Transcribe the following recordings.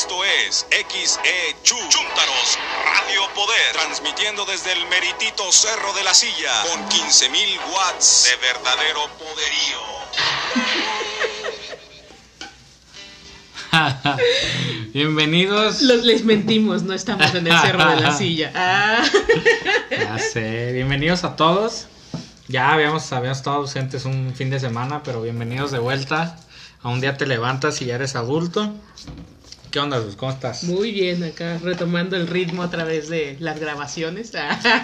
Esto es XE Chuntaros Radio Poder, transmitiendo desde el meritito Cerro de la Silla, con 15.000 watts de verdadero poderío. Bienvenidos. Los, les mentimos, no estamos en el Cerro de la Silla. Ah. Ya sé, bienvenidos a todos. Ya habíamos, habíamos estado ausentes un fin de semana, pero bienvenidos de vuelta. A un día te levantas y ya eres adulto. ¿Qué onda, Sus? ¿Cómo estás? Muy bien, acá retomando el ritmo a través de las grabaciones.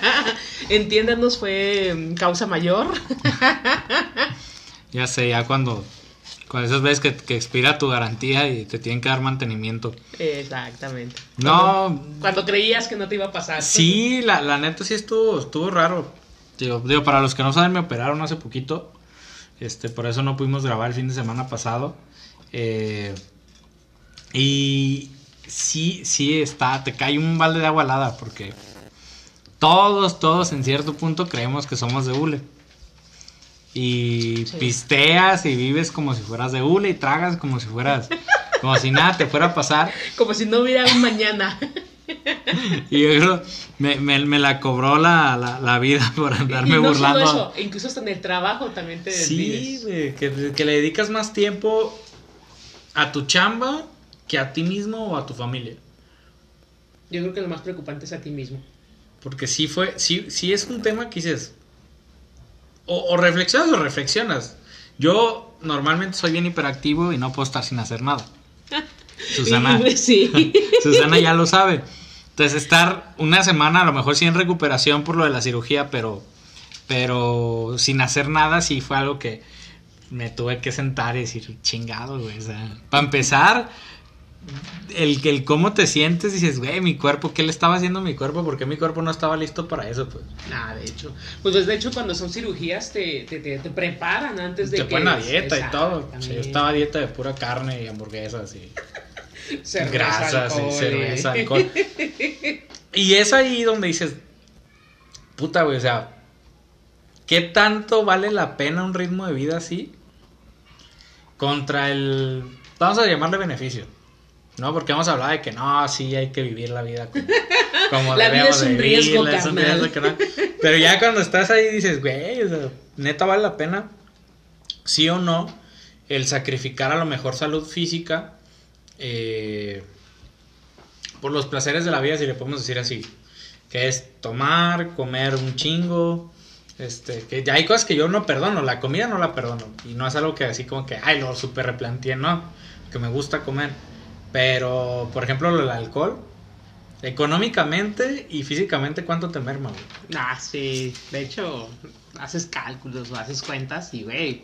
Entiéndanos, fue mm, causa mayor. Ya sé, ya cuando, cuando esas veces que, que expira tu garantía y te tienen que dar mantenimiento. Exactamente. No. Cuando, cuando creías que no te iba a pasar. Sí, la, la neta sí estuvo, estuvo raro. Digo, digo, para los que no saben, me operaron hace poquito. Este, por eso no pudimos grabar el fin de semana pasado. Eh, y sí, sí está, te cae un balde de agua helada porque todos, todos en cierto punto creemos que somos de hule. Y Sí. pisteas y vives como si fueras de hule y tragas como si fueras, como si nada te fuera a pasar. Como si no hubiera un mañana. Y yo creo, me, me, me la cobró la, la, la vida por andarme y no burlando. solo eso, incluso hasta en el trabajo también te Sí, desvives. güey, que, que le dedicas más tiempo a tu chamba que a ti mismo o a tu familia. Yo creo que lo más preocupante es a ti mismo. Porque sí fue, sí, sí es un tema que dices, o, o reflexionas o reflexionas. Yo normalmente soy bien hiperactivo y no puedo estar sin hacer nada. Susana, sí. Susana ya lo sabe. Entonces estar una semana a lo mejor sí en recuperación por lo de la cirugía, pero, pero sin hacer nada sí fue algo que me tuve que sentar y decir, chingado, güey. O sea, para empezar, el, que el cómo te sientes, dices, güey, mi cuerpo, ¿qué le estaba haciendo a mi cuerpo? Porque mi cuerpo no estaba listo para eso, pues. Nada, de hecho. Pues de hecho, cuando son cirugías, te, te, te, te preparan antes de Te que. ponen a dieta y todo. Sí, yo estaba a dieta de pura carne y hamburguesas y Cerveza, grasas alcohol, y eh. cerveza, alcohol. y es ahí donde dices, puta, güey, o sea, ¿qué tanto vale la pena un ritmo de vida así? Contra el, vamos a llamarle beneficio. ¿No? Porque vamos a hablar de que no, sí, hay que vivir la vida como, como La vida debemos es un de riesgo, vivirla, es un. Pero ya cuando estás ahí dices, güey, o sea, neta vale la pena, sí o no, el sacrificar a lo mejor salud física eh, por los placeres de la vida, si le podemos decir así. Que es tomar, comer un chingo. Este, que ya hay cosas que yo no perdono, la comida no la perdono. Y no es algo que así como que, ay, lo super replanteé, no. Que me gusta comer. Pero, por ejemplo, lo del alcohol, económicamente y físicamente, ¿cuánto te merma, güey? Ah, sí. De hecho, haces cálculos o haces cuentas y, güey.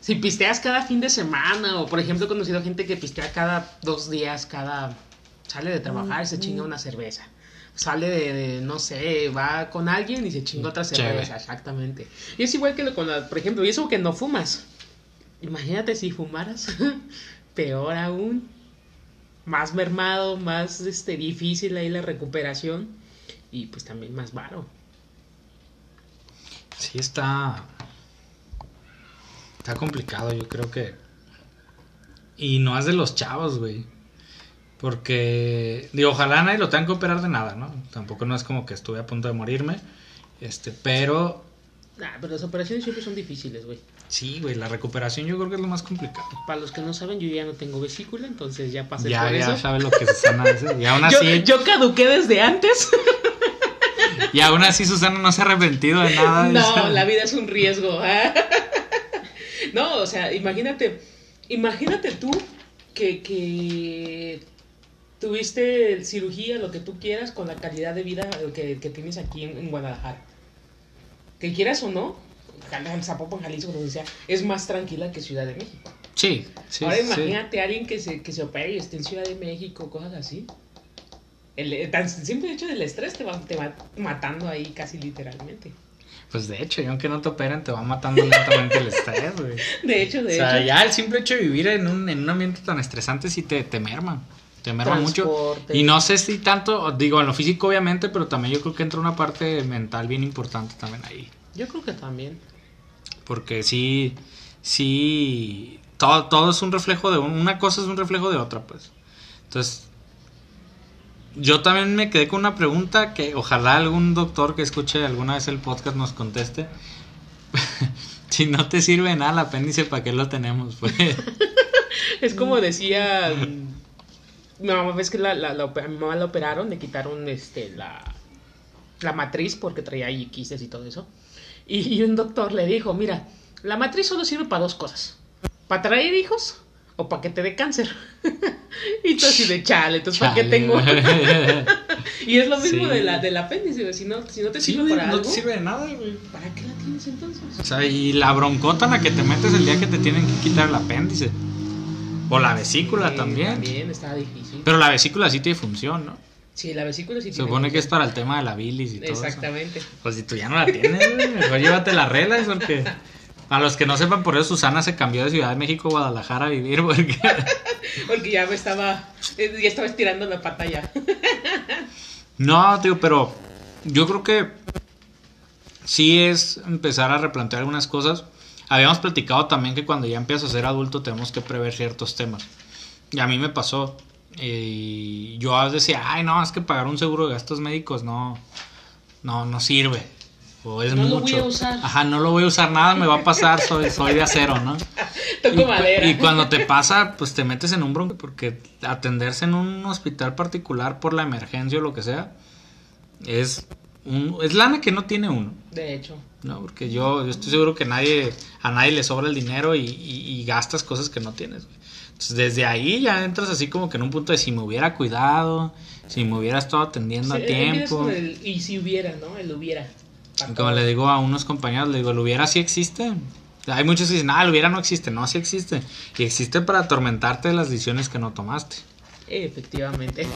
Si pisteas cada fin de semana, o por ejemplo, he conocido gente que pistea cada dos días, cada. Sale de trabajar y se chinga una cerveza. Sale de, de, no sé, va con alguien y se chinga otra Chévere. cerveza, exactamente. Y es igual que lo con la, por ejemplo, y eso que no fumas. Imagínate si fumaras, peor aún. Más mermado, más este, difícil ahí la recuperación. Y pues también más varo. Sí, está. Está complicado, yo creo que. Y no es de los chavos, güey. Porque. Digo, ojalá nadie lo tenga que operar de nada, ¿no? Tampoco no es como que estuve a punto de morirme. Este, pero. Ah, pero las operaciones siempre son difíciles, güey. Sí, güey, la recuperación yo creo que es lo más complicado. Para los que no saben, yo ya no tengo vesícula, entonces ya pasé Ya, por ya eso. sabes lo que Susana dice. Y aún Yo, así. yo caduqué desde antes. Y aún así Susana no se ha arrepentido de nada. no, la vida es un riesgo. ah. no, o sea, imagínate, imagínate tú que, que tuviste cirugía, lo que tú quieras, con la calidad de vida que, que tienes aquí en, en Guadalajara. Que quieras o no, Zapopan, Jalisco, sea, es más tranquila que Ciudad de México. Sí, sí. Ahora imagínate a alguien que se, que se opere y esté en Ciudad de México, cosas así. El, el tan simple hecho del estrés te va, te va matando ahí casi literalmente. Pues de hecho, y aunque no te operen, te va matando lentamente el estrés, güey. De hecho, de o sea, hecho. ya el simple hecho de vivir en un, en un ambiente tan estresante sí te, te merma. Te merma mucho. Y no sé si tanto, digo, en lo físico obviamente, pero también yo creo que entra una parte mental bien importante también ahí. Yo creo que también. Porque sí, sí, todo, todo es un reflejo de un- una cosa, es un reflejo de otra, pues. Entonces, yo también me quedé con una pregunta que ojalá algún doctor que escuche alguna vez el podcast nos conteste. si no te sirve nada el apéndice, ¿para qué lo tenemos? Pues? Es como decía. Mi mamá, ves que la, la, la a mi mamá la operaron, le quitaron este, la, la matriz porque traía ahí quistes y todo eso. Y, y un doctor le dijo: Mira, la matriz solo sirve para dos cosas: para traer hijos o para que te dé cáncer. y tú así de chale, entonces ¿para qué tengo? y es lo mismo Sí. de la, del apéndice, si no, si no te Sí, sirve para no algo, te sirve de nada, güey. ¿para qué la tienes entonces? O sea, y la broncota en la que te metes el día que te tienen que quitar el apéndice. O la vesícula Sí, también. También está difícil. Pero la vesícula sí tiene función, ¿no? Sí, la vesícula sí Se supone que es para el tema de la bilis y todo eso. Exactamente. Pues si tú ya no la tienes, mejor llévate la regla, porque a los que no sepan, por eso Susana se cambió de Ciudad de México a Guadalajara a vivir, porque Porque ya me estaba. Ya estaba estirando la pata ya. no, tío, pero yo creo que sí es empezar a replantear algunas cosas. Habíamos platicado también que cuando ya empiezas a ser adulto tenemos que prever ciertos temas. Y a mí me pasó. Y yo decía, ay, no, es que pagar un seguro de gastos médicos no, no, no sirve. O es No lo mucho. voy a usar. Ajá, no lo voy a usar, nada me va a pasar, soy, soy de acero, ¿no? Toco Y, madera. y cuando te pasa, pues te metes en un bronco, porque atenderse en un hospital particular por la emergencia o lo que sea, es, un, es lana que no tiene uno. De hecho. ¿No? Porque yo, yo estoy seguro que nadie, a nadie le sobra el dinero y, y- y gastas cosas que no tienes. güey. Entonces, desde ahí ya entras así como que en un punto de si me hubiera cuidado, si me hubiera estado atendiendo Sí, a tiempo. el y si hubiera, ¿no? El hubiera. Como le digo a unos compañeros, le digo, el hubiera sí existe. Hay muchos que dicen, ah, el hubiera no existe. No, sí existe. Y existe para atormentarte de las decisiones que no tomaste. Efectivamente.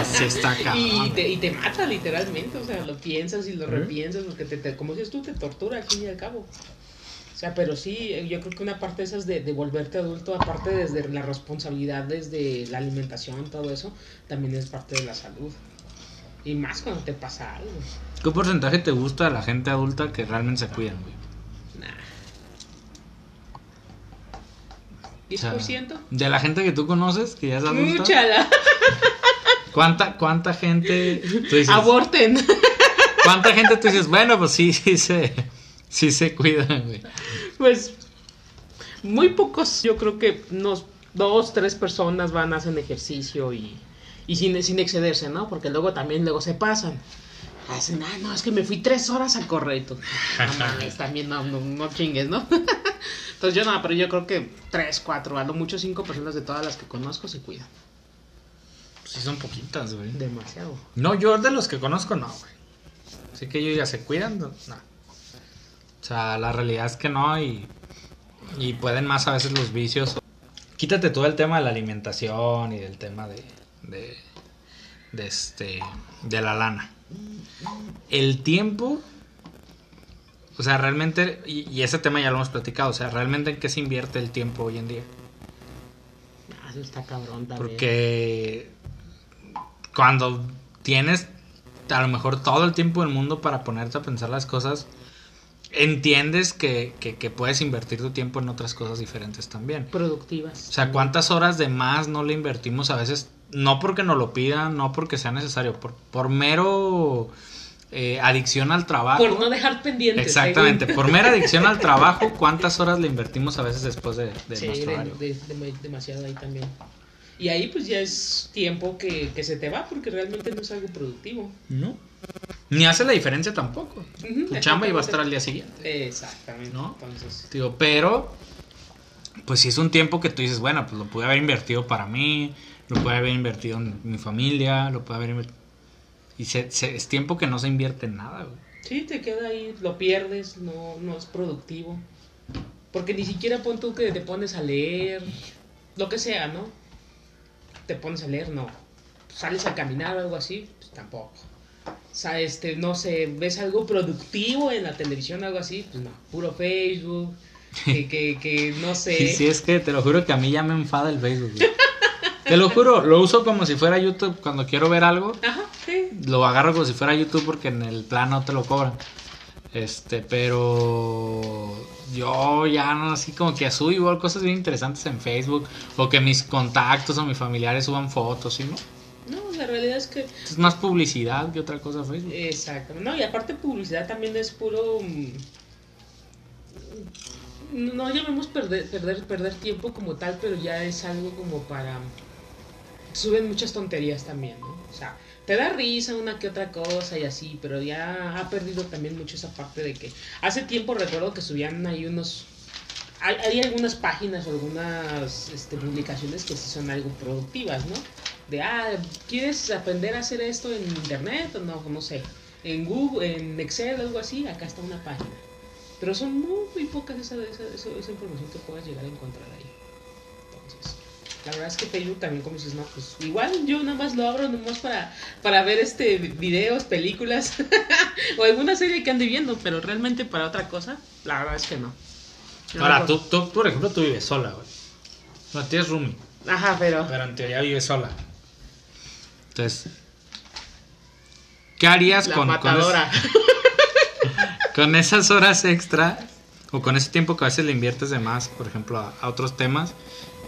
Así está y, te, y te mata literalmente, o sea, lo piensas y lo repiensas, porque te, te- como dices tú, te tortura al fin y al cabo. O sea, pero sí, eh, yo creo que una parte de esas de, de volverte adulto, aparte desde la responsabilidad, desde la alimentación, todo eso, también es parte de la salud. Y más cuando te pasa algo. ¿Qué porcentaje te gusta de la gente adulta que realmente se cuidan, güey? Nah. O sea, ¿10%? de la gente que tú conoces, que ya es adulta. Mucha ¿Cuánta, cuánta gente tú dices, Aborten. ¿Cuánta gente tú dices, bueno, pues sí, sí se, sí se cuidan, güey? Pues muy pocos, yo creo que unos dos, tres personas van, hacen ejercicio y, y sin, sin excederse, ¿no? Porque luego también luego se pasan. Hacen, ah, no, es que me fui tres horas a correr y tú, no mames, también no, no, no chingues, ¿no? Entonces yo no, pero yo creo que tres, cuatro, a lo mucho cinco personas de todas las que conozco se cuidan. Sí son poquitas, güey. Demasiado. No, yo de los que conozco, no, güey. Así que ellos ya se cuidan, no. O sea, la realidad es que no y, y pueden más a veces los vicios. Quítate todo el tema de la alimentación y del tema de, de, de este, de la lana. El tiempo, o sea, realmente, y, y ese tema ya lo hemos platicado, o sea, realmente en qué se invierte el tiempo hoy en día. Ah, eso está cabrón también. Porque cuando tienes a lo mejor todo el tiempo del mundo para ponerte a pensar las cosas, entiendes que, que- que puedes invertir tu tiempo en otras cosas diferentes también. Productivas. O sea, ¿cuántas horas de más no le invertimos a veces? No porque nos lo pidan, no porque sea necesario, por, por mero eh, adicción al trabajo. Por no dejar pendientes. Exactamente, según. por mera adicción al trabajo, ¿cuántas horas le invertimos a veces después de, de Sí, nuestro horario? de- de- demasiado ahí también. Y ahí pues ya es tiempo que, que se te va porque realmente no es algo productivo. No. Ni hace la diferencia tampoco. Tu chamba iba a estar al día siguiente. Exactamente. ¿No? Entonces, Digo, pero, pues si es un tiempo que tú dices, bueno, pues lo pude haber invertido para mí, lo pude haber invertido en mi familia, lo pude haber invertido. Y se- se- es tiempo que no se invierte en nada, güey. sí, te queda ahí, lo pierdes, no, no es productivo. Porque ni siquiera pon tú que te pones a leer, lo que sea, ¿no? Te pones a leer, no. Sales a caminar o algo así, pues tampoco. O sea, este, no sé, ves algo productivo en la televisión, algo así, pues no, puro Facebook, que, que, que no sé. Y si es que te lo juro que a mí ya me enfada el Facebook, güey. Te lo juro, lo uso como si fuera YouTube cuando quiero ver algo. Ajá, sí. Lo agarro como si fuera YouTube porque en el plan no te lo cobran. Este, pero yo ya no así como que subo igual cosas bien interesantes en Facebook o que mis contactos o mis familiares suban fotos, ¿sí no? No, la realidad es que... Es más publicidad que otra cosa Facebook. Exacto. No, y aparte publicidad también es puro... mm, No llamemos perder, perder, perder tiempo como tal, pero ya es algo como para... Suben muchas tonterías también, ¿no? O sea, te da risa una que otra cosa y así, pero ya ha perdido también mucho esa parte de que... Hace tiempo recuerdo que subían ahí unos... Hay, algunas páginas o algunas este, publicaciones que sí son algo productivas, ¿no? De, ah, ¿quieres aprender a hacer esto en internet o no? No sé. En Google, en Excel, algo así, acá está una página. Pero son muy, muy pocas esa, esa, esa, esa información que puedas llegar a encontrar ahí. La verdad es que Facebook también, como dices, no, pues igual yo nada más lo abro nomás para, para ver este videos, películas o alguna serie que ande viendo, pero realmente para otra cosa, la verdad es que no. Ahora, tú, tú, por ejemplo, tú vives sola, güey. No tienes roomie, Ajá, pero... pero en teoría vives sola. Entonces, ¿qué harías La con, con, es- con esas horas extra o con ese tiempo que a veces le inviertes de más, por ejemplo, a, a otros temas?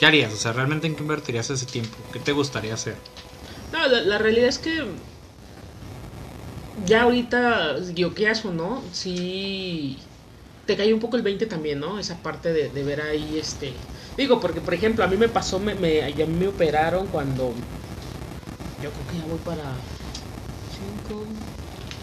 ¿Qué harías? O sea, ¿realmente en qué invertirías ese tiempo? ¿Qué te gustaría hacer? No, la, realidad es que ya ahorita, yo o no, sí te cae un poco el 20 también, ¿no? Esa parte de, de ver ahí, este... Digo, porque por ejemplo, a mí me pasó, me, me, a mí me operaron cuando... Yo creo que ya voy para 5,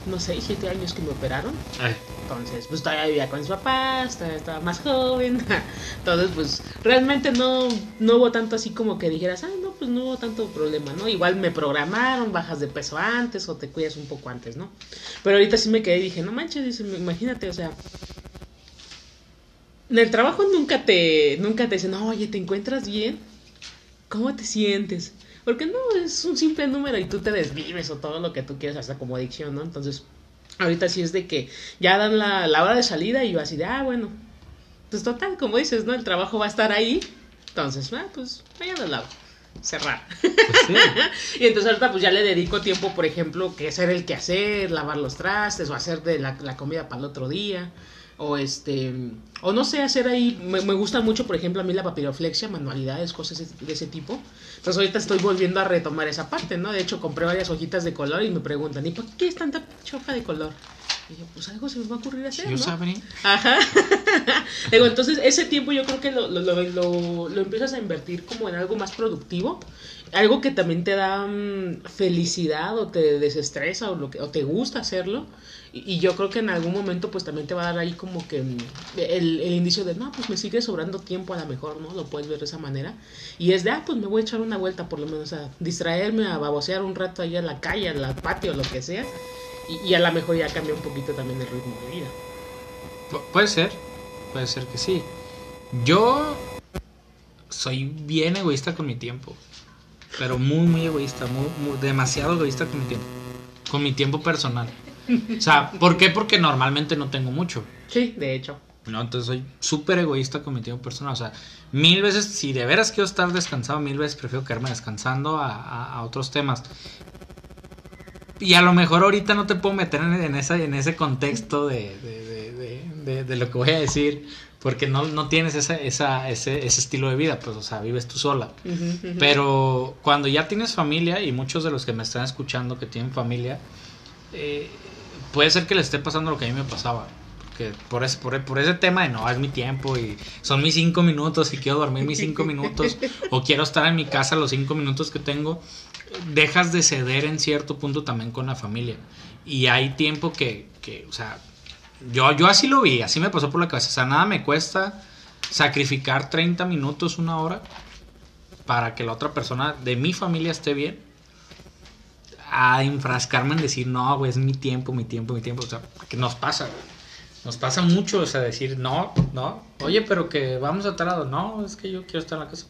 no sé, 7 años que me operaron. Ay, Entonces, pues todavía vivía con mis papás, todavía estaba más joven. Entonces, pues realmente no, no hubo tanto así como que dijeras, ah, no, pues no hubo tanto problema, ¿no? Igual me programaron, bajas de peso antes o te cuidas un poco antes, ¿no? Pero ahorita sí me quedé y dije, no manches, dice, imagínate, o sea, en el trabajo nunca te, nunca te dicen, oye, ¿te encuentras bien? ¿Cómo te sientes? Porque no, es un simple número y tú te desvives o todo lo que tú quieras, hasta como adicción, ¿no? Entonces, ahorita sí es de que ya dan la, la hora de salida y yo así de, ah, bueno, pues total, como dices, ¿no? El trabajo va a estar ahí, entonces, ah, pues mañana lo hago. Cerrar. pues sí. y entonces ahorita pues ya le dedico tiempo, por ejemplo, que hacer el quehacer, lavar los trastes o hacer de la, la comida para el otro día. O este, o no sé, hacer ahí, me, me gusta mucho, por ejemplo, a mí la papiroflexia, manualidades, cosas de ese tipo. Entonces ahorita estoy volviendo a retomar esa parte, ¿no? De hecho, compré varias hojitas de color y me preguntan, ¿y por qué es tanta choja de color? Y yo, pues algo se me va a ocurrir hacer, Yo ¿no? sabré. Ajá. Digo, entonces ese tiempo yo creo que lo, lo, lo, lo- lo empiezas a invertir como en algo más productivo. Algo que también te da mm, felicidad o te desestresa o, lo que, o te gusta hacerlo. Y, yo creo que en algún momento pues también te va a dar ahí como que mm, el, el indicio de, no, pues me sigue sobrando tiempo a lo mejor, ¿no? Lo puedes ver de esa manera. Y es de, ah, pues me voy a echar una vuelta por lo menos a distraerme, a babosear un rato ahí en la calle, en la patio, lo que sea. Y, a lo mejor ya cambia un poquito también el ritmo de vida. Pu- puede ser, puede ser que sí. Yo soy bien egoísta con mi tiempo, pero muy, muy egoísta, muy- demasiado egoísta con mi tiempo, con mi tiempo personal. O sea, ¿por qué? Porque normalmente no tengo mucho. Sí, de hecho. No, entonces soy súper egoísta con mi tiempo personal. O sea, mil veces, si de veras quiero estar descansado, mil veces prefiero quedarme descansando a, a- a otros temas. Y a lo mejor ahorita no te puedo meter en, en esa, en ese contexto de, de- de- de- de- de lo que voy a decir, porque no, no tienes esa, esa, ese, ese estilo de vida, pues, o sea, vives tú sola. Pero cuando ya tienes familia, y muchos de los que me están escuchando que tienen familia, eh, puede ser que les esté pasando lo que a mí me pasaba. Porque por ese, por, por ese tema de no, es mi tiempo y son mis cinco minutos y quiero dormir mis cinco minutos o quiero estar en mi casa los cinco minutos que tengo, dejas de ceder en cierto punto también con la familia. Y hay tiempo que, que o sea, yo, yo así lo vi, así me pasó por la cabeza. O sea, nada me cuesta sacrificar 30 minutos, una hora, para que la otra persona de mi familia esté bien. A enfrascarme en decir, no, güey, es mi tiempo, mi tiempo, mi tiempo. O sea, que nos pasa, güey. Nos pasa mucho, o sea, decir, no, no. Oye, pero que vamos a tal lado. No, es que yo quiero estar en la casa.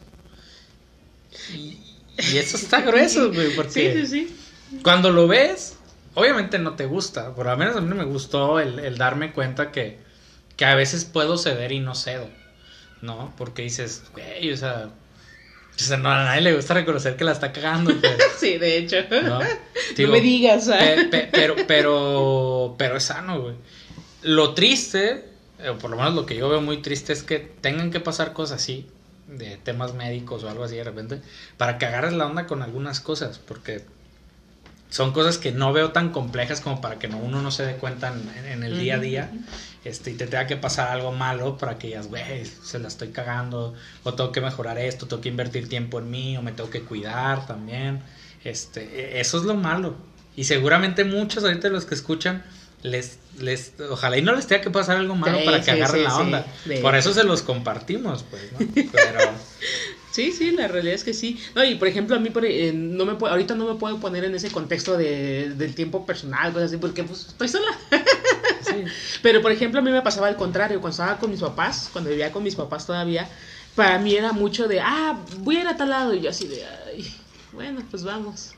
Y, y eso está grueso, güey, porque Sí, sí, sí. cuando lo ves, obviamente no te gusta. Por lo menos a mí no me gustó el, el darme cuenta que, que a veces puedo ceder y no cedo. ¿No? Porque dices, güey, o sea. O sea, no, a nadie le gusta reconocer que la está cagando. Pero, Sí, de hecho. ¿no? No Digo, me digas. ¿ah? pe- pe- pero, pero, pero es sano, güey. Lo triste, o por lo menos lo que yo veo muy triste, es que tengan que pasar cosas así, de temas médicos o algo así de repente, para que agarres la onda con algunas cosas, porque son cosas que no veo tan complejas como para que no, uno no se dé cuenta en, en el día a día. Este, y te tenga que pasar algo malo para que digas, güey, se la estoy cagando, o tengo que mejorar esto, tengo que invertir tiempo en mí, o me tengo que cuidar también. Este, e, eso es lo malo. Y seguramente muchos ahorita los que escuchan les, les, ojalá y no les tenga que pasar algo malo Sí, para que sí, agarren sí, la onda. Por eso se los compartimos, pues, ¿no? Pero, Sí, sí, la realidad es que sí. No, y por ejemplo, a mí por- eh, no me puedo- ahorita no me puedo poner en ese contexto de, del tiempo personal, cosas así, porque pues estoy sola. sí. Pero por ejemplo, a mí me pasaba al contrario, cuando estaba con mis papás, cuando vivía con mis papás todavía, para mí era mucho de, ah, voy a ir a tal lado, y yo así de, ay, bueno, pues vamos.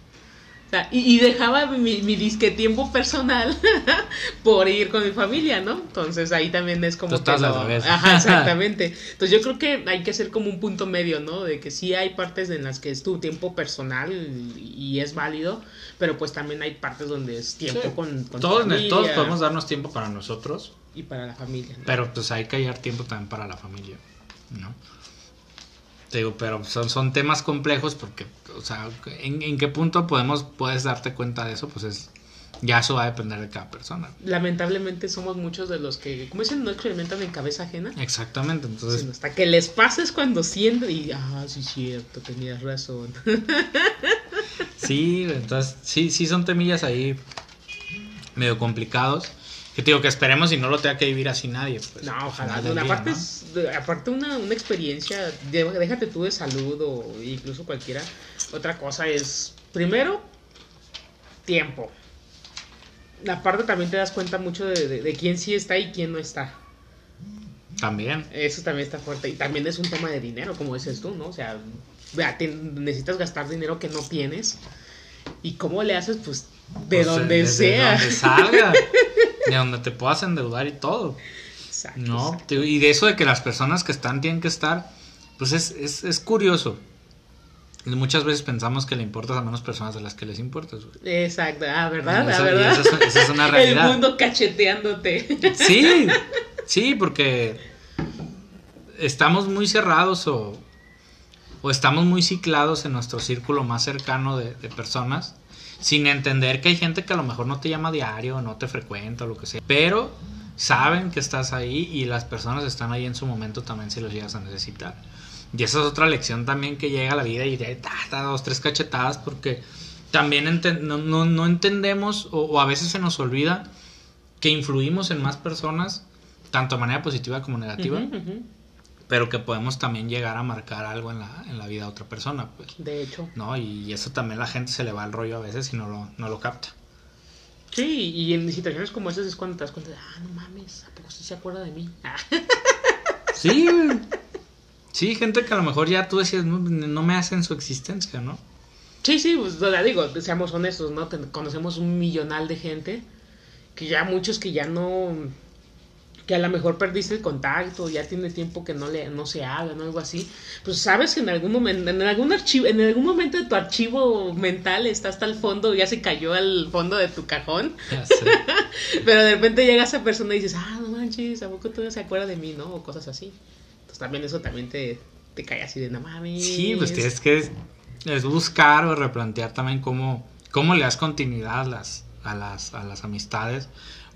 Sea, y, y dejaba mi, mi disque tiempo personal por ir con mi familia, ¿no? Entonces ahí también es como Tú estás que lo-. Ajá, exactamente. Entonces yo creo que hay que hacer como un punto medio, ¿no? De que sí hay partes en las que es tu tiempo personal y, es válido, pero pues también hay partes donde es tiempo Sí. con, con tu todos, familia todos podemos darnos tiempo para nosotros, y para la familia. ¿no? pero pues hay que hallar tiempo también para la familia, ¿no? Te digo, pero son, son temas complejos porque, o sea, ¿en, en qué punto podemos, puedes darte cuenta de eso? Pues es, ya eso va a depender de cada persona. Lamentablemente somos muchos de los que, como dicen, no experimentan en cabeza ajena. Exactamente, entonces, sino hasta que les pases cuando sienten y, ah, sí, cierto, tenías razón. sí, entonces, sí, sí son temillas ahí medio complicados. Que te digo que esperemos y no lo tenga que vivir así nadie. Pues, No, al ojalá. día, ¿no? es- de- aparte una, una experiencia, de- déjate tú de salud o incluso cualquiera. Otra cosa es, primero, tiempo. Aparte también te das cuenta mucho de, de- de quién sí está y quién no está. También. Eso también está fuerte. Y también es un tema de dinero, como dices tú, ¿no? O sea, necesitas gastar dinero que no tienes. ¿Y cómo le haces? Pues de Pues, donde desde sea. donde salga. de donde te puedas endeudar y todo. Exacto, No, exacto. y de eso de que las personas que están tienen que estar, pues es, es, es curioso. Y Muchas veces pensamos que le importas a menos personas de las que les importas. güey. Exacto. Ah, ¿verdad? Esa- Ah, y ¿verdad? esa es- esa es una realidad. El mundo cacheteándote. Sí, sí, porque estamos muy cerrados o, o estamos muy ciclados en nuestro círculo más cercano de, de personas, sin entender que hay gente que a lo mejor no te llama diario, no te frecuenta o lo que sea, pero saben que estás ahí y las personas están ahí en su momento también si los llegas a necesitar. Y esa es otra lección también que llega a la vida y ta, ta, dos, tres cachetadas porque también no, no- no entendemos o, a veces se nos olvida que influimos en más personas, tanto de manera positiva como negativa, ujú. Pero que podemos también llegar a marcar algo en la, en la vida de otra persona, pues, De hecho. ¿no? Y eso también la gente se le va al rollo a veces y no lo, no lo capta. Sí, y en situaciones como esas es cuando te das cuenta de, ah, no mames, ¿a poco sí se acuerda de mí? Ah, Sí. Sí, gente que a lo mejor ya tú decías, no, no me hacen su existencia, ¿no? Sí, sí, pues ya digo, seamos honestos, ¿no? Conocemos un millonal de gente, que ya muchos que ya no, que a lo mejor perdiste el contacto, ya tiene tiempo que no le, no se hablan, algo así, pues sabes que en algún momento, en algún archivo, en algún momento de tu archivo mental está hasta el fondo, ya se cayó al fondo de tu cajón, pero de repente llega esa persona y dices, ah, no manches, ¿a poco todavía se acuerda de mí, no? O cosas así. Entonces también eso también te, te cae así de, no mames. Sí, pues tienes que es buscar o replantear también cómo, cómo le das continuidad a las, a las, a las amistades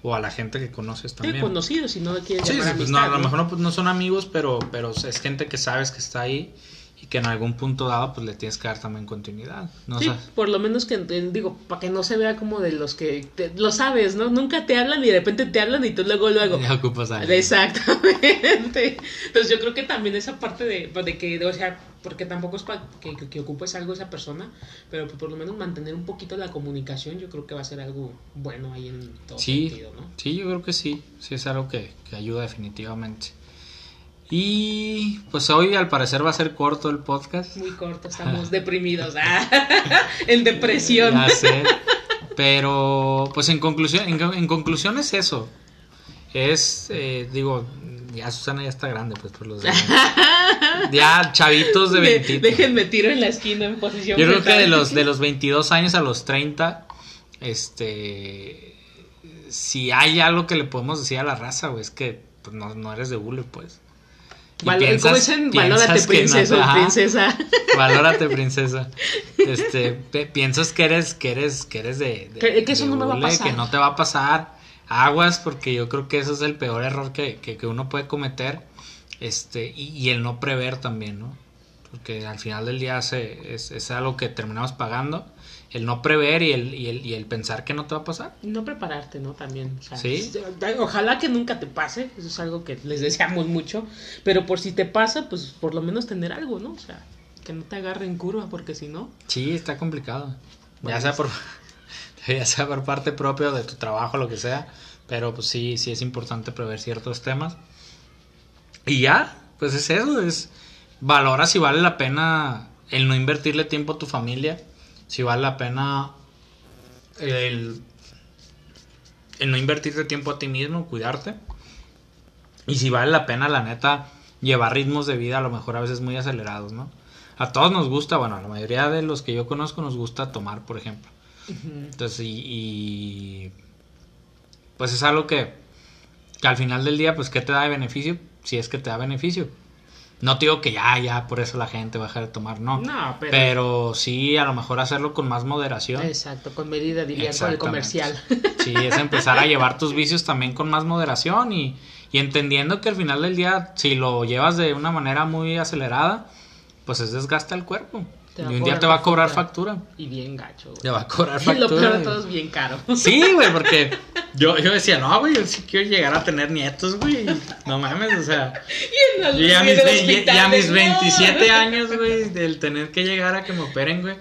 o a la gente que conoces Sí, también. conocidos, si no quieres Sí, llamar sí, pues no, a lo mejor no, pues no son amigos, pero, pero es gente que sabes que está ahí y que en algún punto dado pues le tienes que dar también continuidad. ¿no? O Sí, sea, por lo menos que, eh, digo, para que no se vea como de los que te- lo sabes, ¿no? Nunca te hablan y de repente te hablan y tú luego, luego. ya ocupas a alguien. Exactamente. Entonces yo creo que también esa parte de, de que, o sea, porque tampoco es para que, que, que ocupes algo esa persona, pero por lo menos mantener un poquito la comunicación, yo creo que va a ser algo bueno ahí en todo Sí, sentido, ¿no? sí, yo creo que sí, sí es algo que, que ayuda definitivamente. Y pues hoy al parecer va a ser corto el podcast. Muy corto, estamos deprimidos, ah, en depresión. Ya sé. Pero, pues en conclusión, en, en conclusión es eso. Es, eh, digo, ya Susana ya está grande, pues por los demás. Ya chavitos de De- 20. déjenme tiro en la esquina en posición. Yo creo que de los, de los 22 años a los 30, este, si hay algo que le podemos decir a la raza, güey, es que pues, no, no eres de hule, pues. Val- piensas- ¿Cómo dicen? piensas Valórate, no princesa princesa. Valórate, princesa. Este, piensas que eres, que eres, que eres de, de- Que- que eso de no me va a pasar. que no te va a pasar. Aguas, porque yo creo que eso es el peor error que, que, que uno puede cometer. Este, y, y el no prever también, ¿no? Porque al final del día se, es, es algo que terminamos pagando. El no prever y el, y, el, y el pensar que no te va a pasar. No prepararte, ¿no? También. O sea, Sí. Ojalá que nunca te pase. Eso es algo que les deseamos mucho. Pero por si te pasa, pues por lo menos tener algo, ¿no? O sea, que no te agarre en curva, porque si no. Sí, está complicado. Bueno, ya sea por ya sea por parte propia de tu trabajo, lo que sea, pero pues sí, sí es importante prever ciertos temas. Y ya, pues es eso, es valora si vale la pena el no invertirle tiempo a tu familia, si vale la pena el, el no invertirte tiempo a ti mismo, cuidarte. Y si vale la pena, la neta, llevar ritmos de vida a lo mejor a veces muy acelerados, ¿no? A todos nos gusta, bueno, a la mayoría de los que yo conozco nos gusta tomar, por ejemplo. Entonces, y, y, pues es algo que, que al final del día, pues, ¿qué te da de beneficio? Si es que te da beneficio. No te digo que ya, ya, por eso la gente va a dejar de tomar, no. No, pero. Pero sí, a lo mejor hacerlo con más moderación. Exacto, con medida, diría con el comercial. Sí, es empezar a llevar tus vicios también con más moderación y, y entendiendo que al final del día, si lo llevas de una manera muy acelerada, pues es desgasta el cuerpo. Te y un día te va a cobrar factura. factura. Y bien gacho, güey. Te va a cobrar Y factura. lo peor de y- todo es bien caro. Sí, güey, porque yo, yo decía, no, güey, yo sí quiero llegar a tener nietos, güey. No mames, o sea, Y en yo ya y mis, hospital ya mis "No". 27 años, güey, del tener que llegar a que me operen, güey,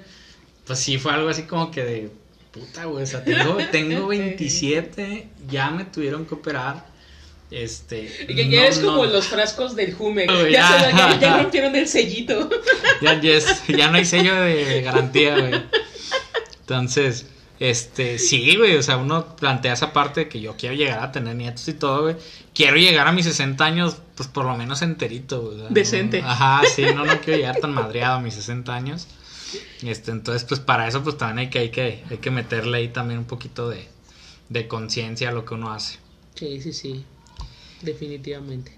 pues sí fue algo así como que de puta, güey, o sea, tengo, tengo 27, ya me tuvieron que operar. Este. Y que no, ya es como no, los frascos del Jume. Güey, Ya, ya. ya, ya rompieron el sellito. Ya, ya, es- ya no hay sello de garantía, güey. Entonces, este, sí, güey, o sea, uno plantea esa parte de que yo quiero llegar a tener nietos y todo, güey. Quiero llegar a mis 60 años, pues por lo menos enterito, güey. no- Decente. ajá, sí, no, no quiero llegar tan madreado a mis 60 años. Este, entonces, pues para eso, pues también hay que, hay que, hay que meterle ahí también un poquito de, de conciencia a lo que uno hace. Sí, sí, sí. Definitivamente.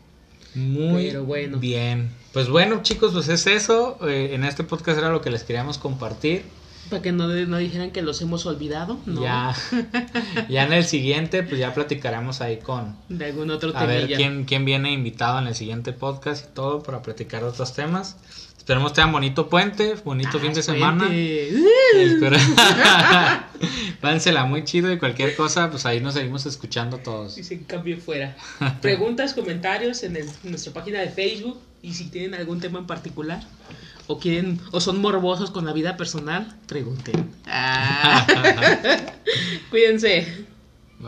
Muy Pero bueno. bien. Pues bueno, chicos, pues es eso. Eh, en este podcast era lo que les queríamos compartir. Para que no, no dijeran que los hemos olvidado, ¿no? Ya, ya en el siguiente, pues ya platicaremos ahí con De algún otro a ver quién, quién viene invitado en el siguiente podcast y todo para platicar otros temas. Esperemos tengan bonito puente, bonito Ah, fin de semana. Espero. Muy chido y cualquier cosa, pues ahí nos seguimos escuchando todos. Y se cambio fuera. Preguntas, comentarios en, el- en nuestra página de Facebook. Y si tienen algún tema en particular. O quieren, o son morbosos con la vida personal, pregunten. Ah. Cuídense.